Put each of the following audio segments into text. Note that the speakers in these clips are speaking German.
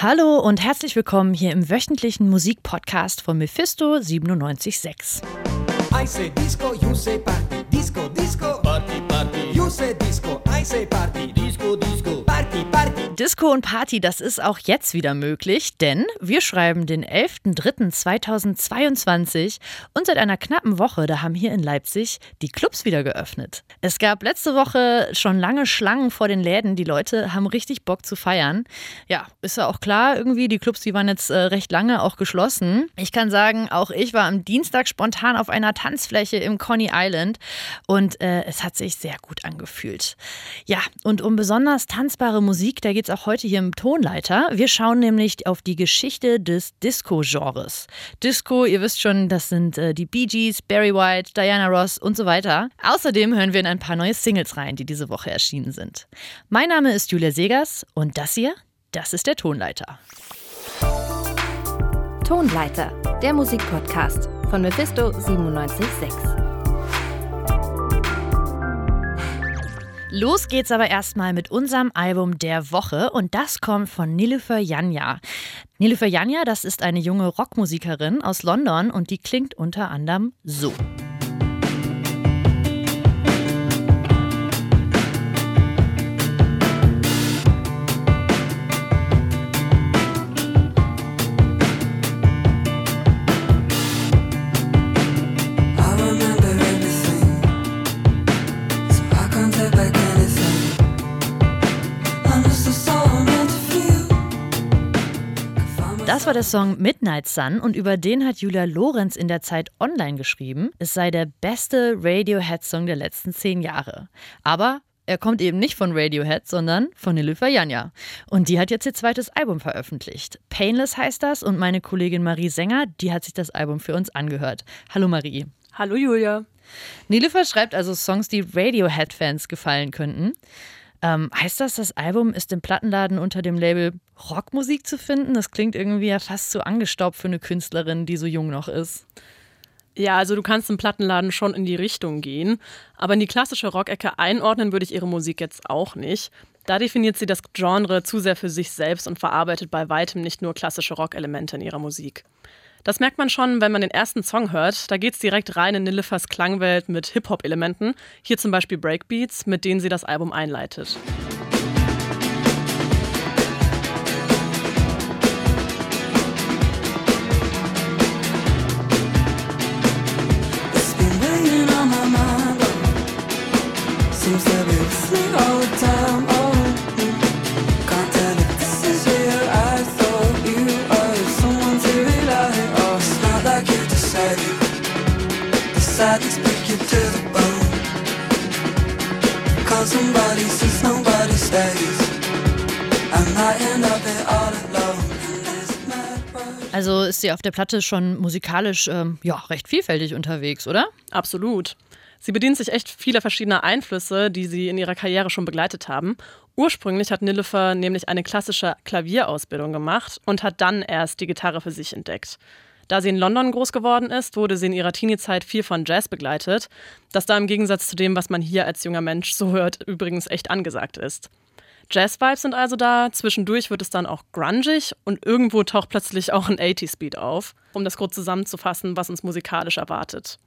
Hallo und herzlich willkommen hier im wöchentlichen Musikpodcast von Mephisto 97.6. I say disco, you say party, disco, disco, party, party, you say disco, I say party, disco, disco, party, party. Disco und Party, das ist auch jetzt wieder möglich, denn wir schreiben den 11.03.2022 und seit einer knappen Woche, da haben hier in Leipzig die Clubs wieder geöffnet. Es gab letzte Woche schon lange Schlangen vor den Läden, die Leute haben richtig Bock zu feiern. Ja, ist ja auch klar, irgendwie, die Clubs, die waren jetzt äh, recht lange auch geschlossen. Ich kann sagen, auch ich war am Dienstag spontan auf einer Tanzfläche im Coney Island und äh, es hat sich sehr gut angefühlt. Ja, und um besonders tanzbare Musik, da geht es auch heute hier im Tonleiter. Wir schauen nämlich auf die Geschichte des Disco-Genres. Disco, ihr wisst schon, das sind äh, die Bee Gees, Barry White, Diana Ross und so weiter. Außerdem hören wir in ein paar neue Singles rein, die diese Woche erschienen sind. Mein Name ist Julia Segers und das hier, das ist der Tonleiter. Tonleiter, der Musikpodcast von Mephisto 976. Los geht's aber erstmal mit unserem Album der Woche und das kommt von Nilüfer Janja. Nilüfer Janja, das ist eine junge Rockmusikerin aus London und die klingt unter anderem so. War der Song Midnight Sun und über den hat Julia Lorenz in der Zeit online geschrieben, es sei der beste Radiohead-Song der letzten zehn Jahre. Aber er kommt eben nicht von Radiohead, sondern von Nilüfer Janja. Und die hat jetzt ihr zweites Album veröffentlicht. Painless heißt das und meine Kollegin Marie Sänger, die hat sich das Album für uns angehört. Hallo Marie. Hallo Julia. Nilüfer schreibt also Songs, die Radiohead-Fans gefallen könnten. Ähm, heißt das, das Album ist im Plattenladen unter dem Label Rockmusik zu finden? Das klingt irgendwie ja fast zu angestaubt für eine Künstlerin, die so jung noch ist. Ja, also du kannst im Plattenladen schon in die Richtung gehen, aber in die klassische Rockecke einordnen würde ich ihre Musik jetzt auch nicht. Da definiert sie das Genre zu sehr für sich selbst und verarbeitet bei weitem nicht nur klassische Rockelemente in ihrer Musik. Das merkt man schon, wenn man den ersten Song hört. Da geht es direkt rein in Nilüfers Klangwelt mit Hip-Hop-Elementen. Hier zum Beispiel Breakbeats, mit denen sie das Album einleitet. Also ist sie auf der Platte schon musikalisch ähm, ja, recht vielfältig unterwegs, oder? Absolut. Sie bedient sich echt vieler verschiedener Einflüsse, die sie in ihrer Karriere schon begleitet haben. Ursprünglich hat Nilüfer nämlich eine klassische Klavierausbildung gemacht und hat dann erst die Gitarre für sich entdeckt. Da sie in London groß geworden ist, wurde sie in ihrer Teenie-Zeit viel von Jazz begleitet, das da im Gegensatz zu dem, was man hier als junger Mensch so hört, übrigens echt angesagt ist. Jazz-Vibes sind also da, zwischendurch wird es dann auch grungig und irgendwo taucht plötzlich auch ein 80-Speed auf, um das kurz zusammenzufassen, was uns musikalisch erwartet.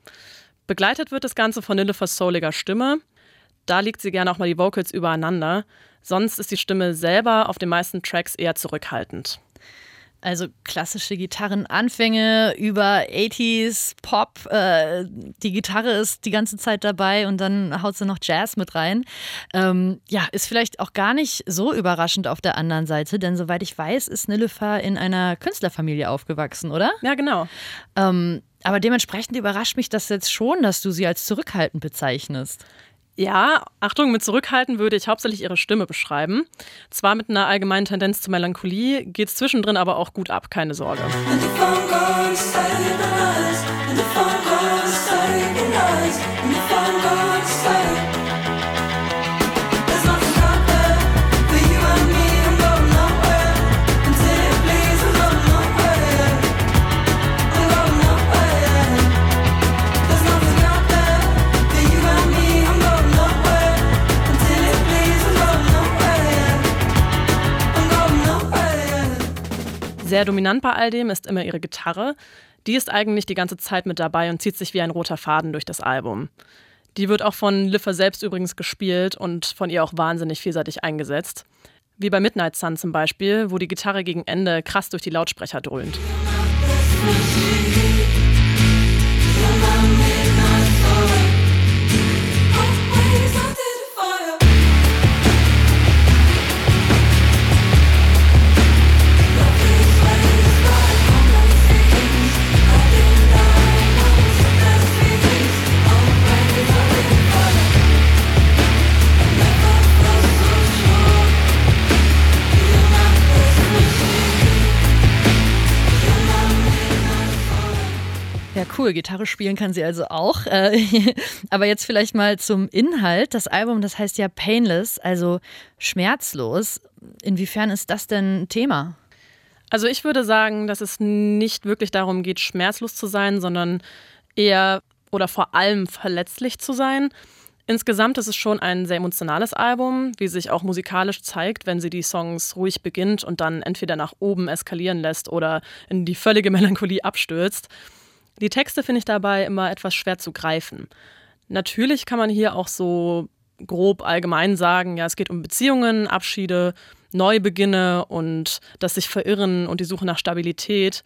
Begleitet wird das Ganze von Nilüfers souliger Stimme. Da legt sie gerne auch mal die Vocals übereinander. Sonst ist die Stimme selber auf den meisten Tracks eher zurückhaltend. Also klassische Gitarrenanfänge über 80s, Pop. Äh, die Gitarre ist die ganze Zeit dabei und dann haut sie noch Jazz mit rein. Ähm, ja, ist vielleicht auch gar nicht so überraschend auf der anderen Seite, denn soweit ich weiß, ist Nilüfer in einer Künstlerfamilie aufgewachsen, oder? Ja, genau. Ähm, aber dementsprechend überrascht mich das jetzt schon, dass du sie als zurückhaltend bezeichnest. Ja, Achtung, mit Zurückhalten würde ich hauptsächlich ihre Stimme beschreiben. Zwar mit einer allgemeinen Tendenz zur Melancholie, geht es zwischendrin aber auch gut ab, keine Sorge. Sehr dominant bei all dem ist immer ihre Gitarre. Die ist eigentlich die ganze Zeit mit dabei und zieht sich wie ein roter Faden durch das Album. Die wird auch von Liffer selbst übrigens gespielt und von ihr auch wahnsinnig vielseitig eingesetzt. Wie bei Midnight Sun zum Beispiel, wo die Gitarre gegen Ende krass durch die Lautsprecher dröhnt. Cool. Gitarre spielen kann sie also auch. Äh, aber jetzt vielleicht mal zum Inhalt. Das Album, das heißt ja Painless, also schmerzlos. Inwiefern ist das denn Thema? Also ich würde sagen, dass es nicht wirklich darum geht, schmerzlos zu sein, sondern eher oder vor allem verletzlich zu sein. Insgesamt ist es schon ein sehr emotionales Album, wie sich auch musikalisch zeigt, wenn sie die Songs ruhig beginnt und dann entweder nach oben eskalieren lässt oder in die völlige Melancholie abstürzt. Die Texte finde ich dabei immer etwas schwer zu greifen. Natürlich kann man hier auch so grob allgemein sagen, ja, es geht um Beziehungen, Abschiede, Neubeginne und das sich verirren und die Suche nach Stabilität.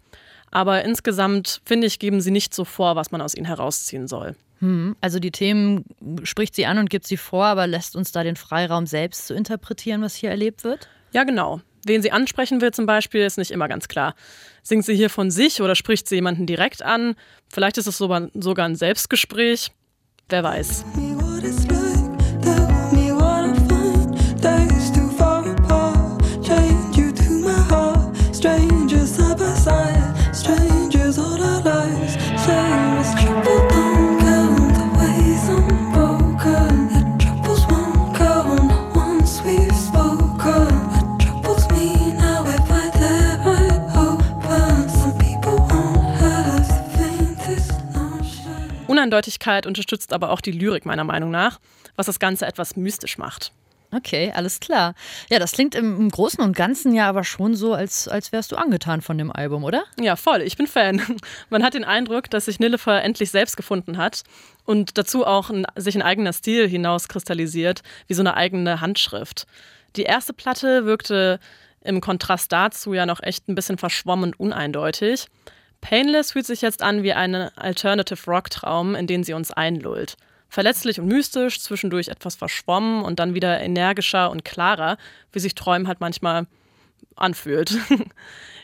Aber insgesamt, finde ich, geben sie nicht so vor, was man aus ihnen herausziehen soll. Hm, also die Themen spricht sie an und gibt sie vor, aber lässt uns da den Freiraum selbst zu interpretieren, was hier erlebt wird? Ja, genau. Wen sie ansprechen will zum Beispiel, ist nicht immer ganz klar. Singt sie hier von sich oder spricht sie jemanden direkt an? Vielleicht ist es sogar ein Selbstgespräch. Wer weiß. Uneindeutigkeit unterstützt aber auch die Lyrik meiner Meinung nach, was das Ganze etwas mystisch macht. Okay, alles klar. Ja, das klingt im, Großen und Ganzen ja aber schon so, als, als wärst du angetan von dem Album, oder? Ja, voll. Ich bin Fan. Man hat den Eindruck, dass sich Nilüfer endlich selbst gefunden hat und dazu auch ein, sich ein eigener Stil hinauskristallisiert, wie so eine eigene Handschrift. Die erste Platte wirkte im Kontrast dazu ja noch echt ein bisschen verschwommen und uneindeutig. Painless fühlt sich jetzt an wie ein Alternative Rock-Traum, in den sie uns einlullt. Verletzlich und mystisch, zwischendurch etwas verschwommen und dann wieder energischer und klarer, wie sich Träumen halt manchmal anfühlt.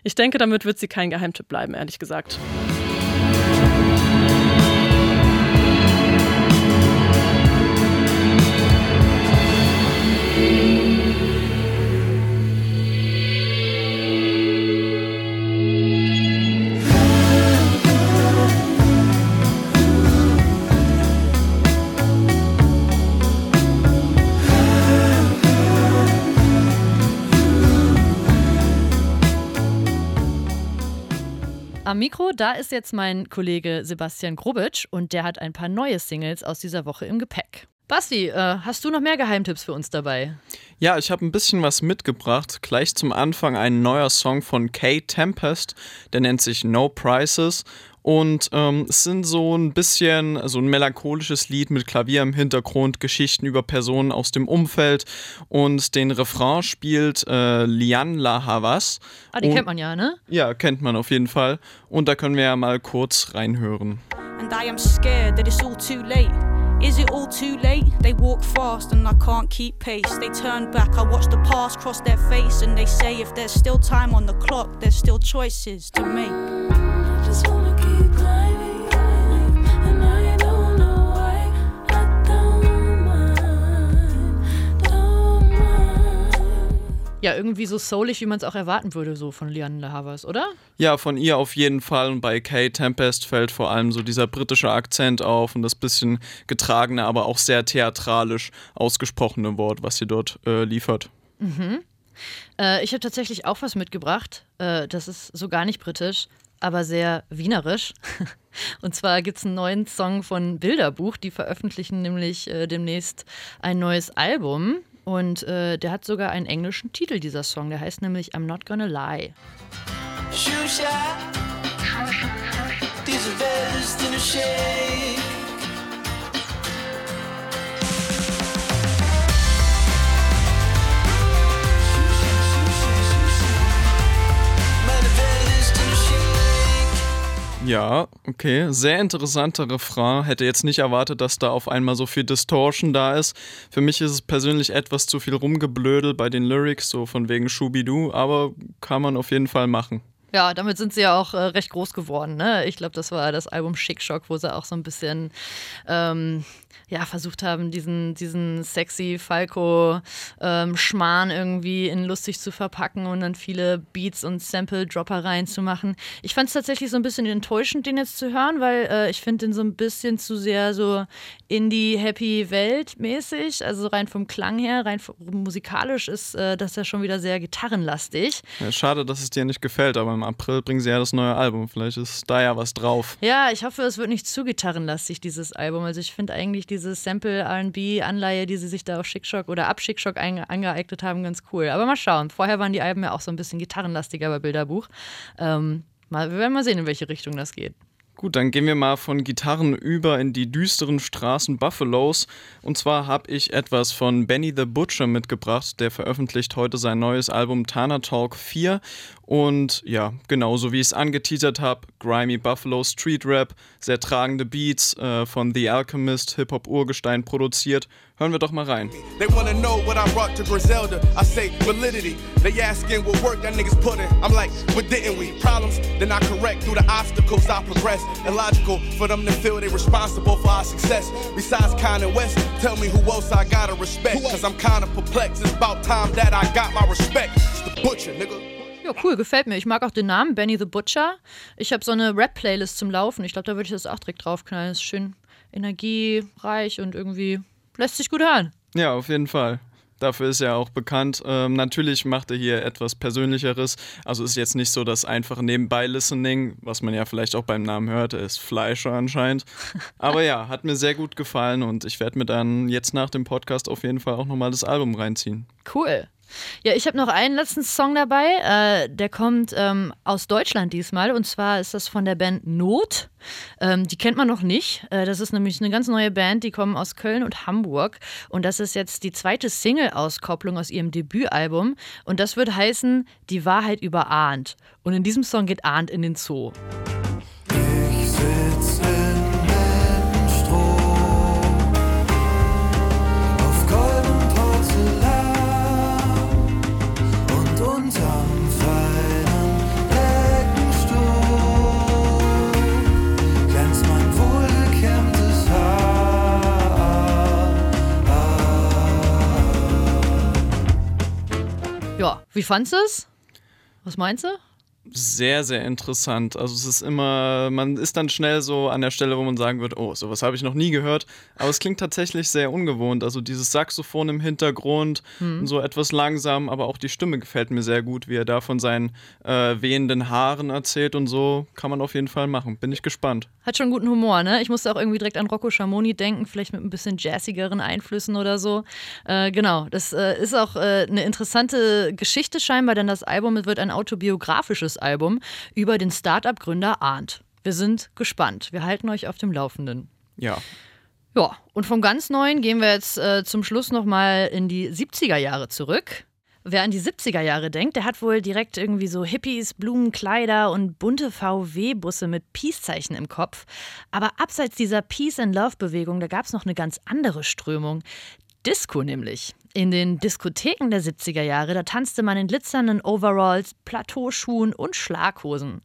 Ich denke, damit wird sie kein Geheimtipp bleiben, ehrlich gesagt. Mikro, da ist jetzt mein Kollege Sebastian Grubitsch und der hat ein paar neue Singles aus dieser Woche im Gepäck. Basti, äh, hast du noch mehr Geheimtipps für uns dabei? Ja, ich habe ein bisschen was mitgebracht. Gleich zum Anfang ein neuer Song von Kay Tempest, der nennt sich No Prices und ähm, es sind so ein bisschen so ein melancholisches Lied mit Klavier im Hintergrund, Geschichten über Personen aus dem Umfeld. Und den Refrain spielt äh, Lian La Havas. Ah, die und, kennt man ja, ne? Ja, kennt man auf jeden Fall. Und da können wir ja mal kurz reinhören. And I am scared that it's all too late. Is it all too late? They walk fast and I can't keep pace. They turn back, I watch the past cross their face, and they say if there's still time on the clock, there's still choices to make. Ja, irgendwie so soulig, wie man es auch erwarten würde, so von Liane Havas, oder? Ja, von ihr auf jeden Fall. Und bei Kay Tempest fällt vor allem so dieser britische Akzent auf und das bisschen getragene, aber auch sehr theatralisch ausgesprochene Wort, was sie dort äh, liefert. Mhm. Äh, ich habe tatsächlich auch was mitgebracht. Äh, das ist so gar nicht britisch, aber sehr wienerisch. Und zwar gibt es einen neuen Song von Bilderbuch. Die veröffentlichen nämlich äh, demnächst ein neues Album. Und äh, der hat sogar einen englischen Titel, dieser Song. Der heißt nämlich I'm Not Gonna Lie. shoe shine. Diese Welt ist in a shake. Ja, okay. Sehr interessanter Refrain. Hätte jetzt nicht erwartet, dass da auf einmal so viel Distortion da ist. Für mich ist es persönlich etwas zu viel rumgeblödel bei den Lyrics, so von wegen Schubidu, aber kann man auf jeden Fall machen. Ja, damit sind sie ja auch äh, recht groß geworden. Ne? Ich glaube, das war das Album Schick Shock, wo sie auch so ein bisschen ähm, ja, versucht haben, diesen, diesen sexy Falco-Schmarrn ähm, irgendwie in lustig zu verpacken und dann viele Beats und Sample-Dropper reinzumachen. Ich fand es tatsächlich so ein bisschen enttäuschend, den jetzt zu hören, weil äh, ich finde den so ein bisschen zu sehr so Indie-Happy-Welt mäßig. Also rein vom Klang her, rein musikalisch ist äh, das ja schon wieder sehr gitarrenlastig. Ja, schade, dass es dir nicht gefällt, aber im April bringen sie ja das neue Album. Vielleicht ist da ja was drauf. Ja, ich hoffe, es wird nicht zu gitarrenlastig, dieses Album. Also ich finde eigentlich diese diese Sample RB-Anleihe, die sie sich da auf Schickschock oder ab Schickschock angeeignet haben, ganz cool. Aber mal schauen. Vorher waren die Alben ja auch so ein bisschen gitarrenlastiger bei Bilderbuch. Ähm, mal, wir werden mal sehen, in welche Richtung das geht. Gut, dann gehen wir mal von Gitarren über in die düsteren Straßen Buffalos. Und zwar habe ich etwas von Benny the Butcher mitgebracht. Der veröffentlicht heute sein neues Album Tana Talk 4. Und ja, genauso wie ich es angeteasert habe, grimy Buffalo Street Rap, sehr tragende Beats äh, von The Alchemist, Hip-Hop-Urgestein produziert. Hören wir doch mal rein. They wanna know what I brought to Griselda. I say validity. They asking what work that niggas put in. I'm like, but didn't we? Problems, then I correct through the obstacles I progress. Illogical for them to feel they responsible for our success. Besides Kanye West, tell me who else I gotta respect. Cause I'm kinda perplexed. It's about time that I got my respect. It's the butcher, nigga. Ja, cool, gefällt mir. Ich mag auch den Namen, Benny the Butcher. Ich habe so eine Rap-Playlist zum Laufen. Ich glaube, da würde ich das auch direkt draufknallen. Ist schön energiereich und irgendwie lässt sich gut hören. Ja, auf jeden Fall. Dafür ist er auch bekannt. Ähm, natürlich macht er hier etwas Persönlicheres. Also ist jetzt nicht so das einfache Nebenbei-Listening, was man ja vielleicht auch beim Namen hört. Er ist Fleischer anscheinend. Aber ja, hat mir sehr gut gefallen und ich werde mir dann jetzt nach dem Podcast auf jeden Fall auch nochmal das Album reinziehen. Cool. Ja, ich habe noch einen letzten Song dabei. Äh, der kommt ähm, aus Deutschland diesmal. Und zwar ist das von der Band Not. Ähm, die kennt man noch nicht. Äh, das ist nämlich eine ganz neue Band. Die kommen aus Köln und Hamburg. Und das ist jetzt die zweite Single-Auskopplung aus ihrem Debütalbum. Und das wird heißen Die Wahrheit über Arndt. Und in diesem Song geht Arndt in den Zoo. Wie fandest du es? Was meinst du? Sehr, sehr interessant. Also es ist immer, man ist dann schnell so an der Stelle, wo man sagen wird, oh, sowas habe ich noch nie gehört. Aber es klingt tatsächlich sehr ungewohnt. Also dieses Saxophon im Hintergrund, mhm. so etwas langsam, aber auch die Stimme gefällt mir sehr gut, wie er da von seinen äh, wehenden Haaren erzählt und so. Kann man auf jeden Fall machen. Bin ich gespannt. Hat schon guten Humor, ne? Ich musste auch irgendwie direkt an Rocco Schamoni denken, vielleicht mit ein bisschen jazzigeren Einflüssen oder so. Äh, genau, das äh, ist auch äh, eine interessante Geschichte scheinbar, denn das Album wird ein autobiografisches Album über den Start-up-Gründer Arndt. Wir sind gespannt. Wir halten euch auf dem Laufenden. Ja. Ja, und vom ganz Neuen gehen wir jetzt äh, zum Schluss nochmal in die 70er Jahre zurück. Wer an die 70er Jahre denkt, der hat wohl direkt irgendwie so Hippies, Blumenkleider und bunte VW-Busse mit Peace-Zeichen im Kopf. Aber abseits dieser Peace-and-Love-Bewegung, da gab es noch eine ganz andere Strömung. Disco nämlich. In den Diskotheken der 70er Jahre, da tanzte man in glitzernden Overalls, Plateauschuhen und Schlaghosen.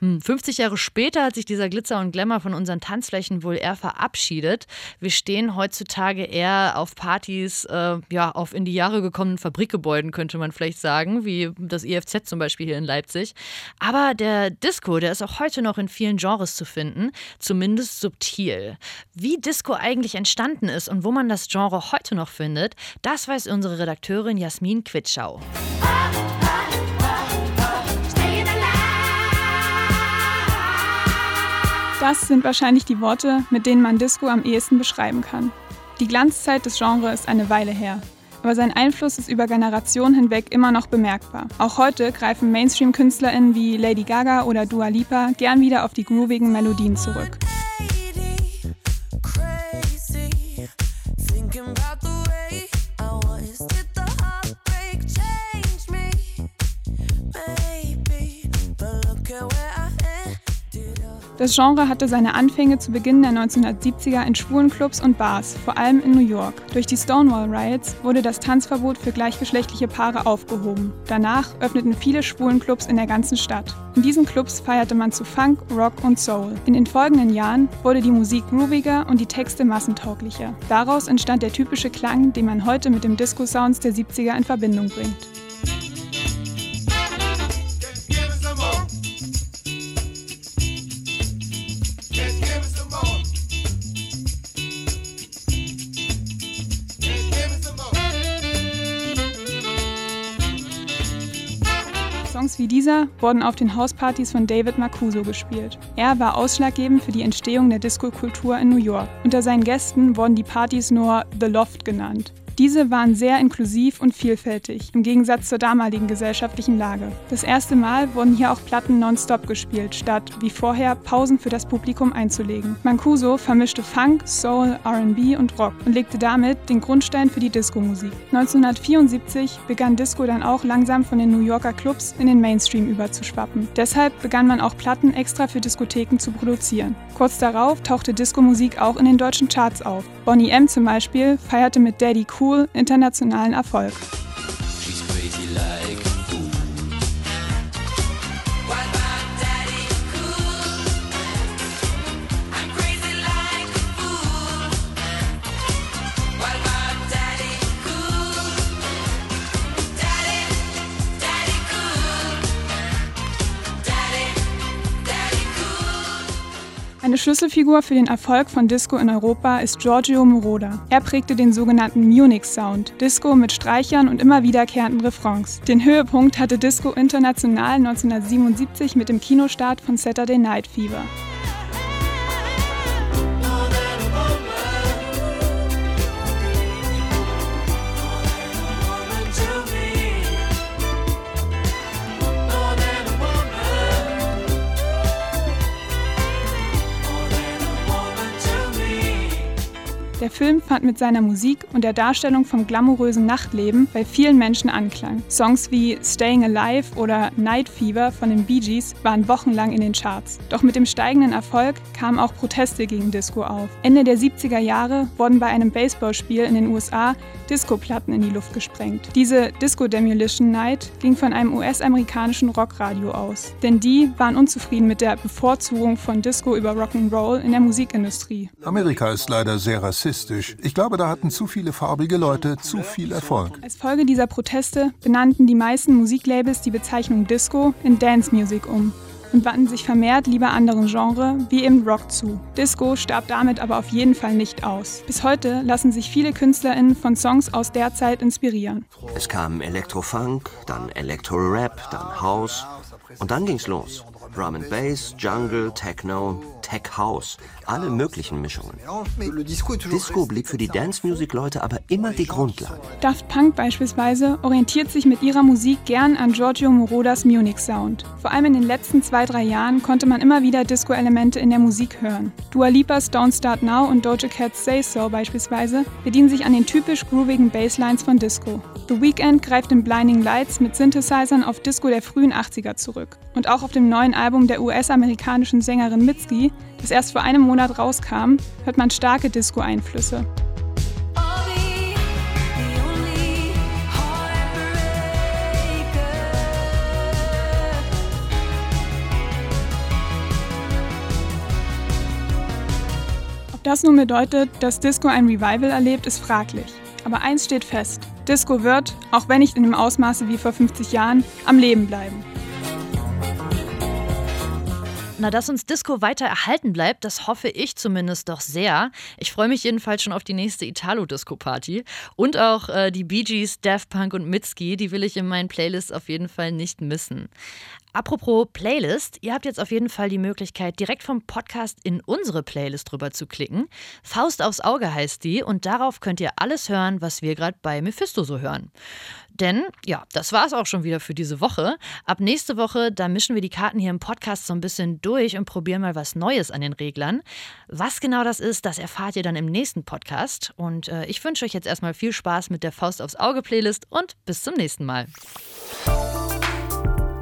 50 hm, Jahre später hat sich dieser Glitzer und Glamour von unseren Tanzflächen wohl eher verabschiedet. Wir stehen heutzutage eher auf Partys, äh, ja, auf in die Jahre gekommenen Fabrikgebäuden, könnte man vielleicht sagen, wie das IFZ zum Beispiel hier in Leipzig. Aber der Disco, der ist auch heute noch in vielen Genres zu finden, zumindest subtil. Wie Disco eigentlich entstanden ist und wo man das Genre heute noch findet, das weiß unsere Redakteurin Jasmin Quitschau. Das sind wahrscheinlich die Worte, mit denen man Disco am ehesten beschreiben kann. Die Glanzzeit des Genres ist eine Weile her. aber sein Einfluss ist über Generationen hinweg immer noch bemerkbar. Auch heute greifen Mainstream-KünstlerInnen wie Lady Gaga oder Dua Lipa gern wieder auf die groovigen Melodien zurück. Das Genre hatte seine Anfänge zu Beginn der 1970er in schwulen Clubs und Bars, vor allem in New York. Durch die Stonewall Riots wurde das Tanzverbot für gleichgeschlechtliche Paare aufgehoben. Danach öffneten viele schwulen Clubs in der ganzen Stadt. In diesen Clubs feierte man zu Funk, Rock und Soul. In den folgenden Jahren wurde die Musik grooviger und die Texte massentauglicher. Daraus entstand der typische Klang, den man heute mit dem Disco-Sounds der 70er in Verbindung bringt. Songs wie dieser wurden auf den Hauspartys von David Marcuso gespielt. Er war ausschlaggebend für die Entstehung der Disco-Kultur in New York. Unter seinen Gästen wurden die Partys nur The Loft genannt. Diese waren sehr inklusiv und vielfältig, im Gegensatz zur damaligen gesellschaftlichen Lage. Das erste Mal wurden hier auch Platten nonstop gespielt, statt, wie vorher, Pausen für das Publikum einzulegen. Mancuso vermischte Funk, Soul, RB und Rock und legte damit den Grundstein für die Disco-Musik. 1974 begann Disco dann auch langsam von den New Yorker Clubs in den Mainstream überzuschwappen. Deshalb begann man auch Platten extra für Diskotheken zu produzieren. Kurz darauf tauchte Disco-Musik auch in den deutschen Charts auf. Bonnie M zum Beispiel feierte mit Daddy Cool Internationalen Erfolg. Eine Schlüsselfigur für den Erfolg von Disco in Europa ist Giorgio Moroder. Er prägte den sogenannten Munich Sound, Disco mit Streichern und immer wiederkehrenden Refrains. Den Höhepunkt hatte Disco international 1977 mit dem Kinostart von Saturday Night Fever. Der Film fand mit seiner Musik und der Darstellung vom glamourösen Nachtleben bei vielen Menschen Anklang. Songs wie Staying Alive oder Night Fever von den Bee Gees waren wochenlang in den Charts. Doch mit dem steigenden Erfolg kamen auch Proteste gegen Disco auf. Ende der 70er Jahre wurden bei einem Baseballspiel in den USA Disco-Platten in die Luft gesprengt. Diese Disco Demolition Night ging von einem US-amerikanischen Rockradio aus, denn die waren unzufrieden mit der Bevorzugung von Disco über Rock'n'Roll in der Musikindustrie. Amerika ist leider sehr rassistisch rassistisch. Ich glaube, da hatten zu viele farbige Leute zu viel Erfolg. Als Folge dieser Proteste benannten die meisten Musiklabels die Bezeichnung Disco in Dance Music um und wandten sich vermehrt lieber anderen Genres wie eben Rock zu. Disco starb damit aber auf jeden Fall nicht aus. Bis heute lassen sich viele KünstlerInnen von Songs aus der Zeit inspirieren. Es kam Elektrofunk, dann Elektro-Rap, dann House und dann ging's los. Drum and Bass, Jungle, Techno, Tech House, alle möglichen Mischungen. Disco blieb für die Dance-Music-Leute aber immer die Grundlage. Daft Punk beispielsweise orientiert sich mit ihrer Musik gern an Giorgio Morodas Munich-Sound. Vor allem in den letzten zwei, drei Jahren konnte man immer wieder Disco-Elemente in der Musik hören. Dua Lipas Don't Start Now und Doja Cat's Say So beispielsweise bedienen sich an den typisch groovigen Basslines von Disco. The Weeknd greift in Blinding Lights mit Synthesizern auf Disco der frühen 80er zurück. Und auch auf dem neuen Album der US-amerikanischen Sängerin Mitski das erst vor einem Monat rauskam, hört man starke Disco-Einflüsse. Ob das nun bedeutet, dass Disco ein Revival erlebt, ist fraglich. Aber eins steht fest: Disco wird, auch wenn nicht in dem Ausmaße wie vor 50 Jahren, am Leben bleiben. Na, dass uns Disco weiter erhalten bleibt, das hoffe ich zumindest doch sehr. Ich freue mich jedenfalls schon auf die nächste Italo-Disco-Party. Und auch äh, die Bee Gees, Daft Punk und Mitski, die will ich in meinen Playlists auf jeden Fall nicht missen. Apropos Playlist, ihr habt jetzt auf jeden Fall die Möglichkeit, direkt vom Podcast in unsere Playlist rüber zu klicken. Faust aufs Auge heißt die und darauf könnt ihr alles hören, was wir gerade bei Mephisto so hören. Denn, ja, das war es auch schon wieder für diese Woche. Ab nächste Woche, da mischen wir die Karten hier im Podcast so ein bisschen durch und probieren mal was Neues an den Reglern. Was genau das ist, das erfahrt ihr dann im nächsten Podcast. Und äh, ich wünsche euch jetzt erstmal viel Spaß mit der Faust aufs Auge Playlist und bis zum nächsten Mal.